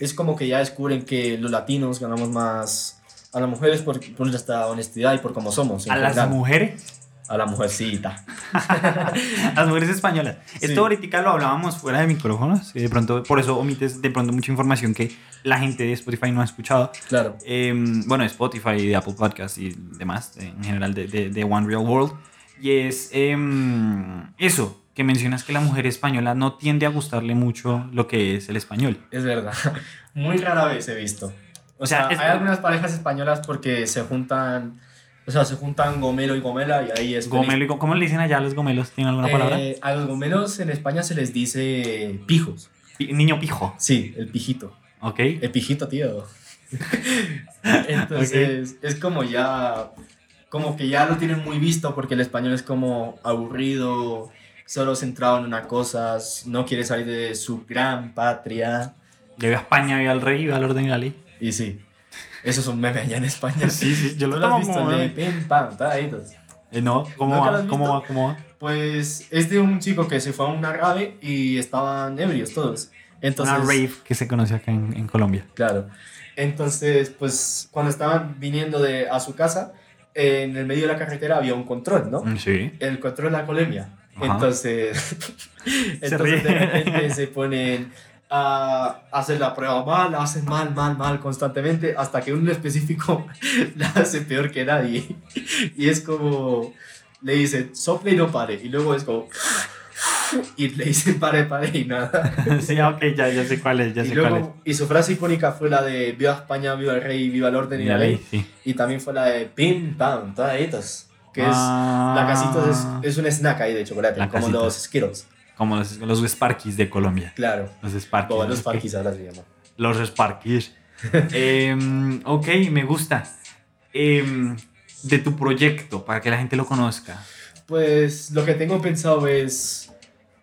es como que ya descubren que los latinos ganamos más a las mujeres por, por nuestra honestidad y por cómo somos. A las general. mujeres, A la mujercita. a las mujeres españolas. Sí. Esto ahorita lo hablábamos fuera de micrófonos. de pronto, por eso omites de pronto mucha información que la gente de Spotify no ha escuchado. Claro. Eh, bueno, de Spotify, de Apple Podcasts y demás, de- en general de, de- de One Real World. Y es em, eso, que mencionas que la mujer española no tiende a gustarle mucho lo que es el español. Es verdad. Muy rara vez he visto. O O sea, sea, es- hay algunas parejas españolas porque se juntan, o sea, se juntan gomelo y gomela y ahí es. Gomelo, y ¿Cómo le dicen allá a los gomelos? ¿Tienen alguna palabra? Eh, a los gomelos en España se les dice pijos. Pi- Niño pijo, Sí, el pijito. ¿ok? El pijito, tío. Entonces, es como ya, como que ya lo tienen muy visto porque el español es como aburrido, solo centrado en una cosa, no quiere salir de su gran patria. Llegué a España, vi al rey, vi al orden ley. Y sí, eso es un meme allá en España. Sí, sí, yo ¿Tú lo lo has tomo visto? como de pim, pam. Eh, no, ¿cómo ¿Nunca lo va? ¿Cómo va? ¿Cómo va? Pues es de un chico que se fue a una rave y estaban ebrios todos. Entonces, Una rave que se conoce acá en, en Colombia. Claro. Entonces, pues cuando estaban viniendo de, a su casa, en el medio de la carretera había un control, ¿no? Mm, Sí. El control de la colemia. Ajá. Entonces, entonces de repente se ponen a hacer la prueba mal, la hacen mal, mal, mal constantemente, hasta que uno específico la hace peor que nadie. Y es como, le dice, sople y no pare. Y luego es como, y le dice, pare, pare y nada. sí, ok, ya, ya sé cuál es, ya Y, sé cuál es. luego, y su frase icónica fue la de Viva España, viva el rey, viva el orden y la ley. sí. Y también fue la de Pim Pam, Toditos. Que es. Ah. La casita es, es un snack ahí de chocolate, La como casita. los Skittles. Como los, los Sparkies de Colombia. Claro. Los Sparkies. Los. Sparkies ahora se llama. Los Sparkies. Em, ok, me gusta. Em, de tu proyecto, para que la gente lo conozca. Pues lo que tengo pensado es.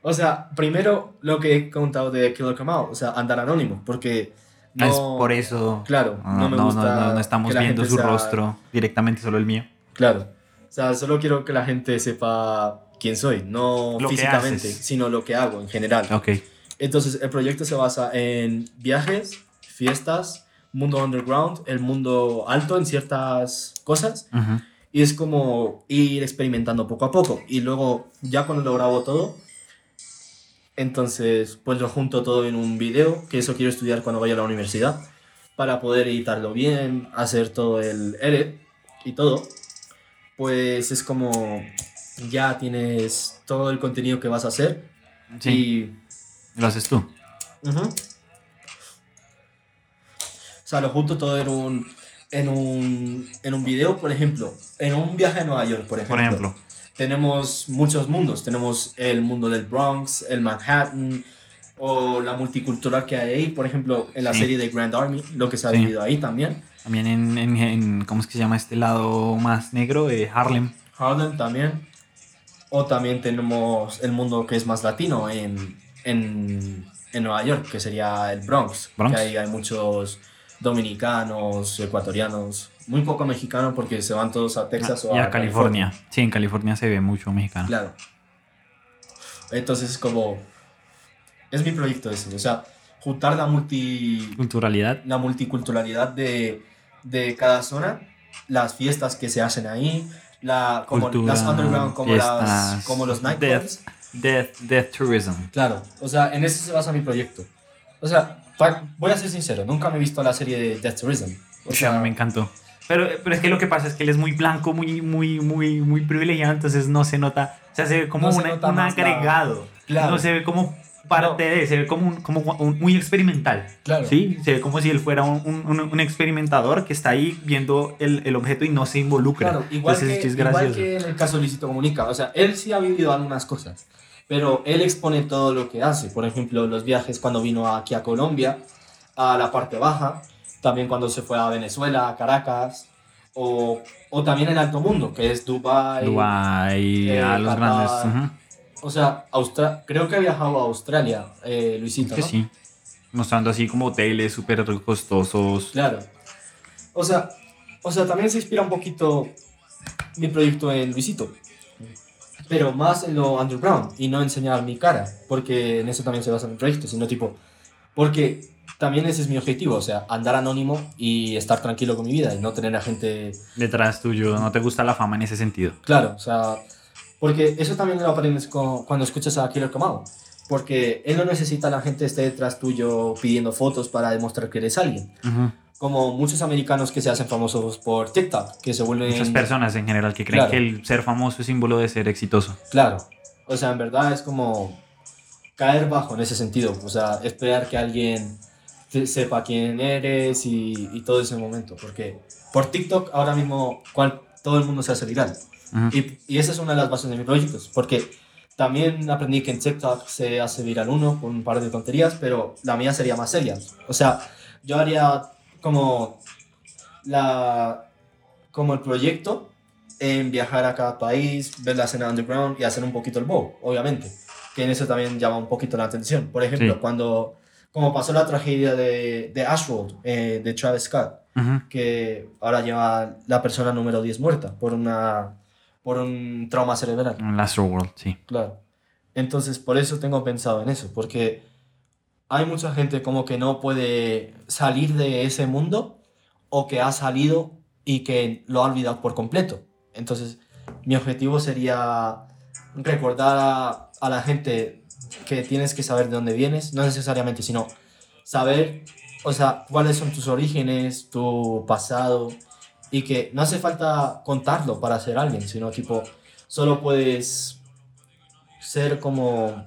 O sea, primero lo que he contado de Killer Kamal, o sea, andar anónimo, porque. No, No, es por eso. Claro, Ah, no me gusta. no, no estamos viendo su sea- rostro, directamente solo el mío. Claro. O sea, solo quiero que la gente sepa quién soy, no Lo físicamente, sino lo que hago en general. Ok. Entonces, el proyecto se basa en viajes, fiestas, mundo underground, el mundo alto en ciertas cosas. Ujú. Y es como ir experimentando poco a poco. Y luego, ya cuando lo grabo todo, Entonces, pues lo junto todo en un video, que eso quiero estudiar cuando vaya a la universidad, para poder editarlo bien, hacer todo el edit y todo. Pues es como ya tienes todo el contenido que vas a hacer Sí, y lo haces tú. Ujú. O sea, lo junto todo en un, en un, en un video, por ejemplo, en un viaje a Nueva York, por ejemplo. Por ejemplo. Tenemos muchos mundos. Tenemos el mundo del Bronx, el Manhattan, o la multicultural que hay ahí, por ejemplo, en la Sí. serie de Grand Army, lo que se ha Sí. vivido ahí también. También en, en, en- ¿cómo es que se llama este lado más negro? de Harlem. Harlem también. O también tenemos el mundo que es más latino en, en, en Nueva York, que sería el Bronx. Bronx. Que ahí hay muchos dominicanos, ecuatorianos, muy poco mexicanos porque se van todos a Texas o y a California. Sí, en California se ve mucho mexicano. Claro. Entonces es como... Es mi proyecto ese, o sea, juntar la, multi, Culturalidad. la multiculturalidad de, de cada zona, las fiestas que se hacen ahí, la, como Cultura, las underground, como, las, fiestas, como los nightclubs. Death, death tourism. Claro, o sea, en eso se basa mi proyecto. O sea, voy a ser sincero, nunca me he visto la serie de Death Tourism. O sea, me encantó. Pero, pero es que lo que pasa es que él es muy blanco, muy, muy, muy, muy privilegiado, entonces no se nota. O sea, se ve como No se una- nota un agregado. Claro. No se ve como parte de, se ve como, un, como un- muy experimental. Claro. Sí, se ve como si él fuera un, un- un experimentador que está ahí viendo el, el objeto y no se involucra. Claro, igual, Entonces, que, es igual que en el caso de Luisito Comunica. O sea, él sí ha vivido algunas cosas, pero él expone todo lo que hace. Por ejemplo, los viajes cuando vino aquí a Colombia, a la parte baja, también cuando se fue a Venezuela, a Caracas, o, o también el Alto Mundo, que es Dubai. Dubái, eh, a los Qatar. grandes. O sea, Austra creo que ha viajado a Australia, eh, Luisito. Que sí. Mostrando así como hoteles súper costosos. Claro. O sea, o sea, también se inspira un poquito mi proyecto en Luisito. Pero más en lo underground y no enseñar mi cara, porque en eso también se basa mi proyecto, sino tipo, porque también ese es mi objetivo, o sea, andar anónimo y estar tranquilo con mi vida y no tener a gente, Detrás tuyo, no te gusta la fama en ese sentido. claro, o sea, porque eso también lo aprendes con- cuando escuchas a Killer Kamau, porque él no necesita a la gente esté detrás tuyo pidiendo fotos para demostrar que eres alguien. Ujú. como muchos americanos que se hacen famosos por TikTok, que se vuelven... Muchas personas en general que creen Claro. que el ser famoso es símbolo de ser exitoso. Claro. O sea, en verdad es como caer bajo en ese sentido. O sea, esperar que alguien sepa quién eres y, y todo ese momento. Porque por TikTok ahora mismo cual- todo el mundo se hace viral. Y esa es una de las bases de mis proyectos. Porque también aprendí que en TikTok se hace viral uno con un par de tonterías, pero la mía sería más seria. O sea, yo haría como la como el proyecto en viajar a cada país, ver la escena underground y hacer un poquito el bow, obviamente. Que en eso también llama un poquito la atención. Por ejemplo, Sí. cuando como pasó la tragedia de, de Ashworld, eh, de Travis Scott, Ujú. que ahora lleva la persona número 10 muerta por, una, por un trauma cerebral. En Astroworld, sí. Claro. Entonces, por eso tengo pensado en eso, porque hay mucha gente como que no puede salir de ese mundo o que ha salido y que lo ha olvidado por completo. Entonces, mi objetivo sería recordar a, a la gente que tienes que saber de dónde vienes, no necesariamente, sino saber, o sea, cuáles son tus orígenes, tu pasado, y que no hace falta contarlo para ser alguien, sino tipo, solo puedes ser como,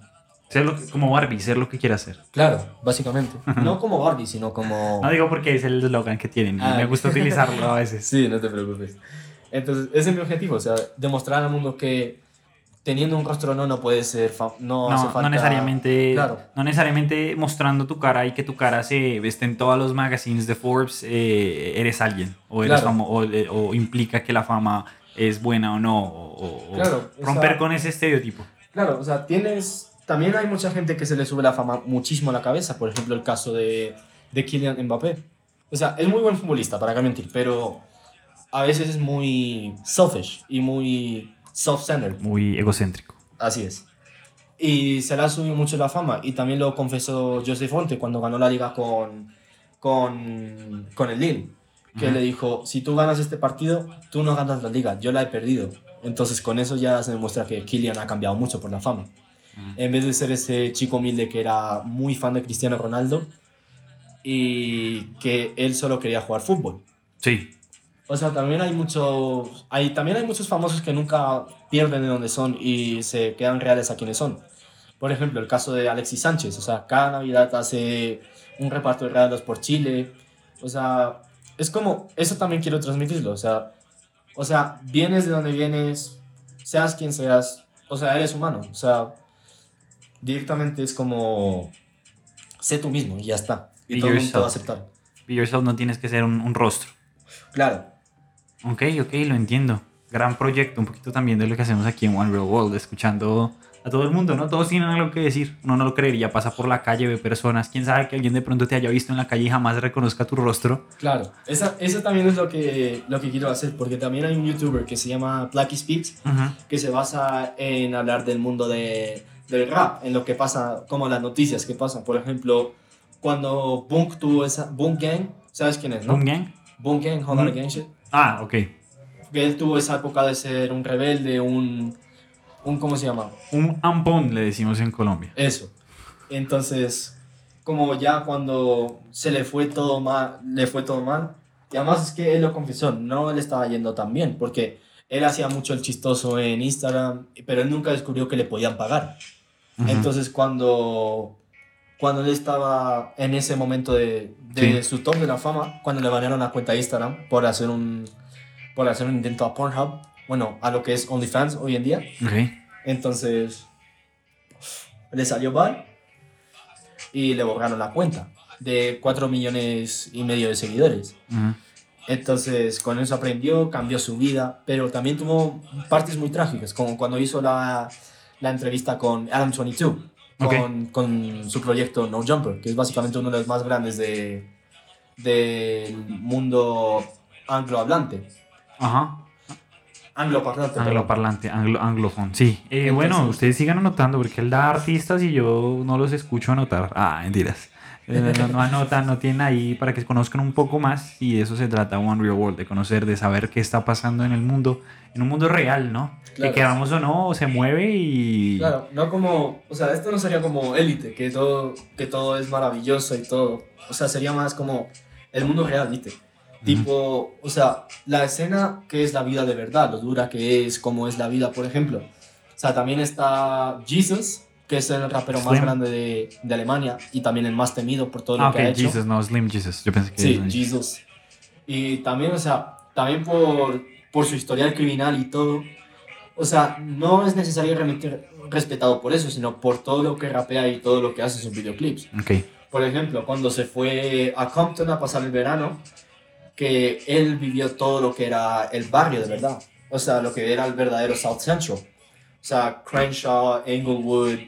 Ser lo que- como Barbie, ser lo que quiera hacer. claro, básicamente, no como Barbie, sino como... No digo porque es el eslogan que tienen y Ah. me gusta utilizarlo a veces. Sí, no te preocupes. Entonces, ese es mi objetivo, o sea, demostrar al mundo que teniendo un rostro no, no puedes ser, fa- no, hace No, falta... no necesariamente, Claro. no necesariamente mostrando tu cara y que tu cara se esté en todos los magazines de Forbes, eh, eres alguien o, eres Claro. o, eh, o implica que la fama es buena o no, o, o- Claro, romper sea- con ese estereotipo. Claro, o sea, tienes... También hay mucha gente que se le sube la fama muchísimo a la cabeza, por ejemplo, el caso de, de Kylian Mbappé. O sea, es muy buen futbolista, para qué mentir, pero a veces es muy selfish y muy self-centered. Muy egocéntrico. Así es. Y se le ha subido mucho la fama. Y también lo confesó José Fonte cuando ganó la liga con, con, con el Lille. Que Ujú. le dijo, si tú ganas este partido, tú no ganas la liga, yo la he perdido. Entonces con eso ya se demuestra que Kylian ha cambiado mucho por la fama. En vez de ser ese chico humilde que era muy fan de Cristiano Ronaldo y que él solo quería jugar fútbol. Sí. O sea, también hay muchos, hay, también hay muchos famosos que nunca pierden de donde son y se quedan reales a quienes son. Por ejemplo, el caso de Alexis Sánchez. O sea, cada Navidad hace un reparto de regalos por Chile. O sea, es como, eso también quiero transmitirlo. O sea, o sea, vienes de donde vienes, seas quien seas, o sea, eres humano. O sea, directamente es como, sé tú mismo y ya está. Y Be todo el mundo te va a yourself. aceptar. Be yourself no tienes que ser un, un rostro. Claro. Ok, ok, lo entiendo. Gran proyecto, un poquito también de lo que hacemos aquí en One Real World, escuchando a todo el mundo, ¿no? Todos tienen algo que decir. Uno no lo creería, pasa por la calle, ve personas. Quién sabe que alguien de pronto te haya visto en la calle y jamás reconozca tu rostro. Claro, esa, eso también es lo que, lo que quiero hacer, porque también hay un youtuber que se llama Blacky Speaks, Ujú. que se basa en hablar del mundo de, del rap, en lo que pasa, como las noticias que pasan. Por ejemplo, cuando Bunk tuvo esa, Bunk Gang, ¿sabes quién es, no? ¿Un gang? Bunk Gang, Hold Mm. Shit. Ah, ok. Que él tuvo esa época de ser un rebelde, un, un ¿cómo se llama? Un ampón, le decimos en Colombia. Eso. Entonces, como ya cuando se le fue todo mal, le fue todo mal, y además es que él lo confesó, no le estaba yendo tan bien, porque él hacía mucho el chistoso en Instagram, pero él nunca descubrió que le podían pagar. Entonces, cuando, cuando él estaba en ese momento de, de Sí. su top de la fama, cuando le banearon la cuenta de Instagram por hacer un, por hacer un intento a Pornhub, bueno, a lo que es OnlyFans hoy en día, Ok. entonces le salió mal y le borraron la cuenta de 4 millones y medio de seguidores. Ujú. Entonces con eso aprendió, cambió su vida, pero también tuvo partes muy trágicas, como cuando hizo la, la entrevista con Adam 22, con, con su proyecto No Jumper, que es básicamente uno de los más grandes de, del mundo anglohablante. Ajá. Angloparlante. Angloparlante, anglo, anglofón. Sí. Eh, bueno, ustedes sigan anotando porque él da artistas y yo no los escucho anotar. Ah, mentiras. Eh, No, no anotan, no tienen ahí para que conozcan un poco más y de eso se trata One Real World, de conocer, de saber qué está pasando en el mundo, en un mundo real, ¿no? Claro. Que queramos o no, se mueve y... Claro, no como, o sea, esto no sería como élite, que todo, que todo es maravilloso y todo. O sea, sería más como el mundo real, ¿viste? Tipo, o sea, la escena que es la vida de verdad, lo dura que es, cómo es la vida, por ejemplo. O sea, también está Jesus, que es el rapero más Slim. grande de, de Alemania y también el más temido por todo lo Ah, ok, que ha hecho. Jesus, no, Slim Jesus. Yo pensé que Sí, era- Jesus. Y también, o sea, también por, por su historial criminal y todo. O sea, no es necesario realmente respetado por eso, sino por todo lo que rapea y todo lo que hace en sus videoclips. Ok. Por ejemplo, cuando se fue a Compton a pasar el verano, que él vivió todo lo que era el barrio de verdad. O sea, lo que era el verdadero South Central. O sea, Crenshaw, Englewood.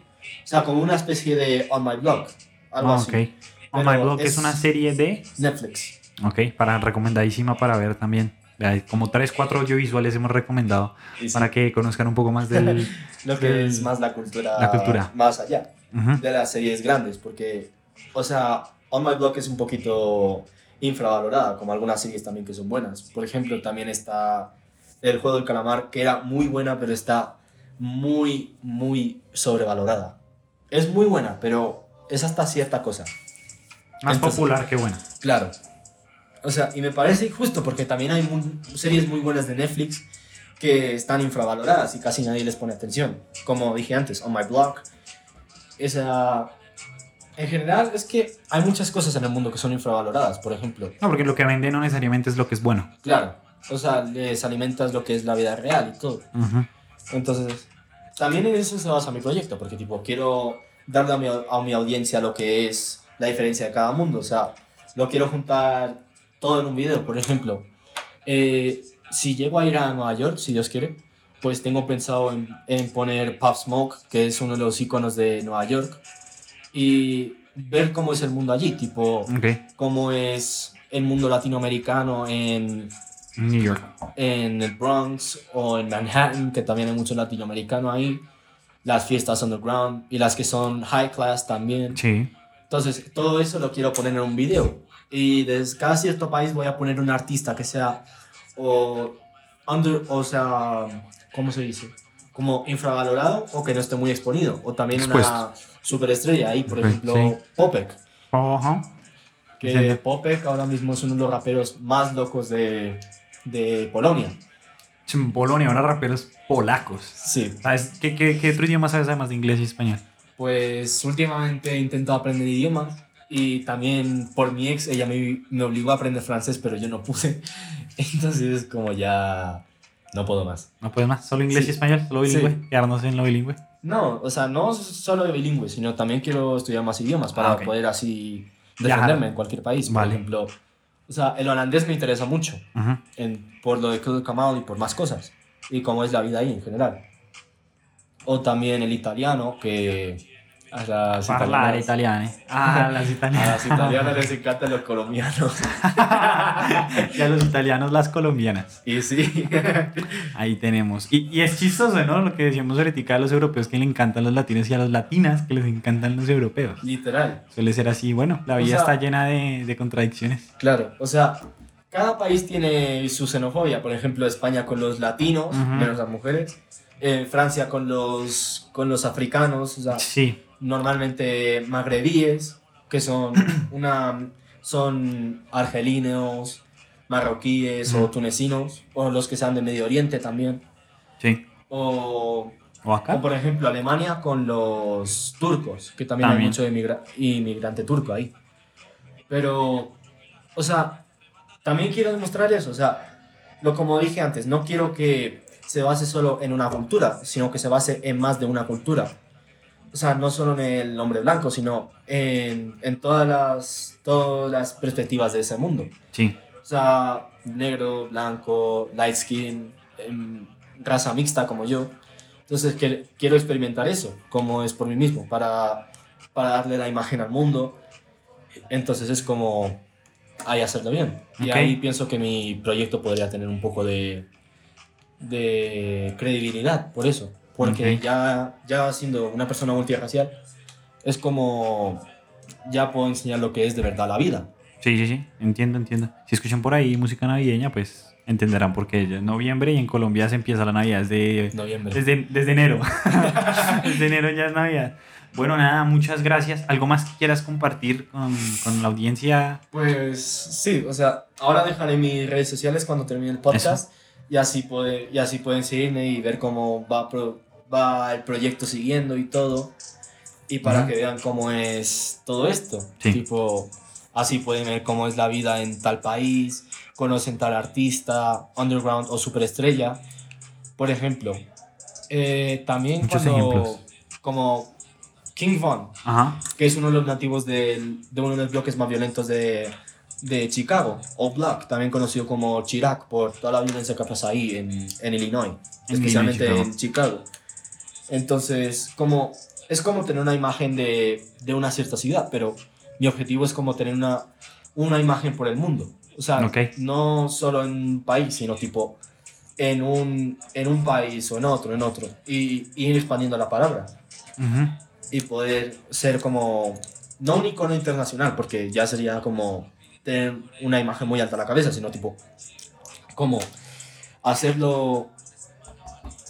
O sea, como una especie de On My Block. Algo Ah, así. Oh Pero My Blog es... es- una serie de... Netflix. Ok, para recomendadísima para ver también. Como 3, 4 audiovisuales hemos recomendado sí. para que conozcan un poco más del... lo que del- es más la cultura, la cultura. más allá de las series grandes, porque, o sea, On My Block es un poquito infravalorada, como algunas series también que son buenas. Por ejemplo, también está El Juego del Calamar, que era muy buena, pero está muy, muy sobrevalorada. Es muy buena, pero es hasta cierta cosa. Más Entonces- popular que bueno. Claro. O sea, y me parece injusto porque también hay series muy buenas de Netflix que están infravaloradas y casi nadie les pone atención. Como dije antes, On My Block. Esa... En general es que hay muchas cosas en el mundo que son infravaloradas, por ejemplo. No, porque lo que vende no necesariamente es lo que es bueno. Claro. O sea, les alimentas lo que es la vida real y todo. Entonces, también en eso se basa mi proyecto, porque tipo, quiero darle a mi, a mi audiencia lo que es la diferencia de cada mundo. O sea, lo quiero juntar todo en un video, por ejemplo. Eh, si llego a ir a Nueva York, si Dios quiere, pues tengo pensado en, en poner Pop Smoke, que es uno de los iconos de Nueva York, y ver cómo es el mundo allí, tipo, cómo es el mundo latinoamericano en New York. en el Bronx o en Manhattan, que también hay mucho latinoamericano ahí, las fiestas underground y las que son high class también. Sí. Entonces, todo eso lo quiero poner en un video. Y desde cada cierto país voy a poner un artista que sea o under, o sea, ¿cómo se dice? como infravalorado o que no esté muy exponido. O también una Expuesto. superestrella ahí, por Ok, ejemplo, sí. Popek. Ajá. Que Sí. Popek ahora mismo es uno de los raperos más locos de, de Polonia. En Polonia, ahora raperos polacos. Sí. ¿Sabes qué, qué, qué otro idioma sabes además de inglés y español? Pues últimamente he intentado aprender idiomas y también por mi ex ella me, me obligó a aprender francés, pero yo no pude. Entonces es como ya no puedo más. ¿No puedes más? ¿Solo inglés Sí. y español? ¿Solo bilingüe? Sí. ¿Quedarnos en lo bilingüe? No, o sea, no solo bilingüe, sino también quiero estudiar más idiomas para Ah, ok. poder así Ya. defenderme en cualquier país. Por Vale. ejemplo, o sea, el holandés me interesa mucho Ujú. en, por lo de Kamal y por más cosas. Y cómo es la vida ahí en general. O también el italiano, que a las Parlare italianas- italiane. Ah, las A italianas. las italianas les encantan los colombianos. y a los italianos las colombianas. Y sí. Ahí tenemos. Y, y es chistoso, ¿no? Lo que decíamos ahorita a los europeos que le encantan los latinos y a los latinas que les encantan los europeos. Literal. Suele ser así. Bueno, la vida sea- está llena de, de contradicciones. Claro. O sea, cada país tiene su xenofobia. Por ejemplo, España con los latinos, menos las mujeres. Eh, Francia con los, con los africanos. O sea, Sí. Normalmente magrebíes, que son una son argelinos, marroquíes o tunecinos, o los que sean de Medio Oriente también. Sí. O, ¿O acá? o por ejemplo Alemania con los turcos, que también, hay mucho inmigra- inmigrante turco ahí. Pero, o sea, también quiero demostrar eso, o sea, lo como dije antes, no quiero que se base solo en una cultura, sino que se base en más de una cultura. O sea, no solo en el hombre blanco, sino en, en todas, las, todas las perspectivas de ese mundo. Sí. O sea, negro, blanco, light skin, em, raza mixta como yo. Entonces que- quiero experimentar eso, como es por mí mismo, para, para darle la imagen al mundo. Entonces es como ahí hacerlo bien. Y Ok. ahí pienso que mi proyecto podría tener un poco de, de credibilidad por eso. Porque Ok. ya, ya siendo una persona multirracial, es como ya puedo enseñar lo que es de verdad la vida. Sí, sí, sí. Entiendo, entiendo. Si escuchan por ahí música navideña, pues entenderán por qué. Ya es noviembre y en Colombia se empieza la Navidad desde, Noviembre. desde, desde enero. desde enero ya es Navidad. Bueno, nada, muchas gracias. ¿Algo más que quieras compartir con, con la audiencia? Pues sí, o sea, ahora dejaré mis redes sociales cuando termine el podcast y así, puede, y así pueden seguirme y ver cómo va, pro- va el proyecto siguiendo y todo. Y para que vean cómo es todo esto. Sí. Tipo, así pueden ver cómo es la vida en tal país, conocen tal artista, underground o superestrella. Por ejemplo, eh, también Muchos cuando, ejemplos. como King Von, Ajá. que es uno de los nativos del- de uno de los bloques más violentos de, de Chicago, o Black, también conocido como Chirac, por toda la violencia que pasa ahí en, en Illinois, En especialmente Illinois, en Chicago. Entonces, como, es como tener una imagen de, de una cierta ciudad, pero mi objetivo es como tener una, una imagen por el mundo. O sea, no solo en un país, sino tipo en un, en un país o en otro, en otro, y, y ir expandiendo la palabra y poder ser como, no un icono internacional, porque ya sería como tener una imagen muy alta a la cabeza, sino tipo, como hacerlo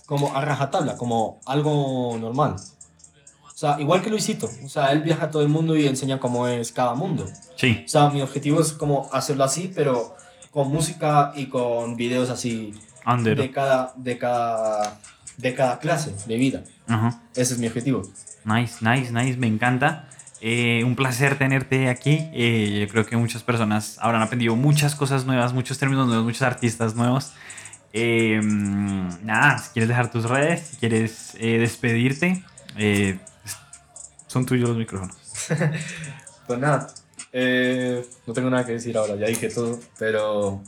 como a rajatabla, como algo normal. O sea, igual que Luisito, o sea, él viaja a todo el mundo y enseña cómo es cada mundo. Sí. O sea, mi objetivo es como hacerlo así, pero con música y con videos así Under. de cada, de cada, de cada clase de vida. Ajá. Ese es mi objetivo. Nice, nice, nice, me encanta. Eh, un placer tenerte aquí. Eh, yo creo que muchas personas habrán aprendido muchas cosas nuevas, muchos términos nuevos, muchos artistas nuevos. Eh, nada, si quieres dejar tus redes, si quieres eh, despedirte, eh, son tuyos los micrófonos. Pues nada, no tengo nada que decir ahora, ya dije todo, pero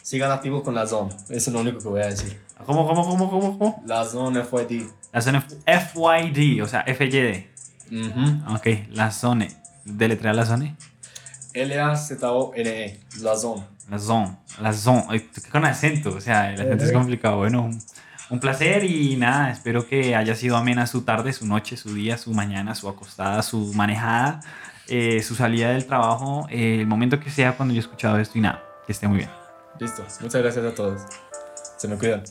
sigan activos con la Zone, eso es lo único que voy a decir. ¿Cómo, cómo, cómo, cómo, cómo? La Zone FYD. La zona FYD, o sea, FYD. Ujú. Ok, la zona. Deletrear la zona. L-A-Z-O-N-E, la Zone. La zone, la zone, con acento, o sea, el acento es complicado. Bueno, un, un placer y nada, espero que haya sido amena su tarde, su noche, su día, su mañana, su acostada, su manejada, eh, su salida del trabajo, eh, el momento que sea cuando yo he escuchado esto y nada, que esté muy bien. Listo, muchas gracias a todos. Se me cuidan.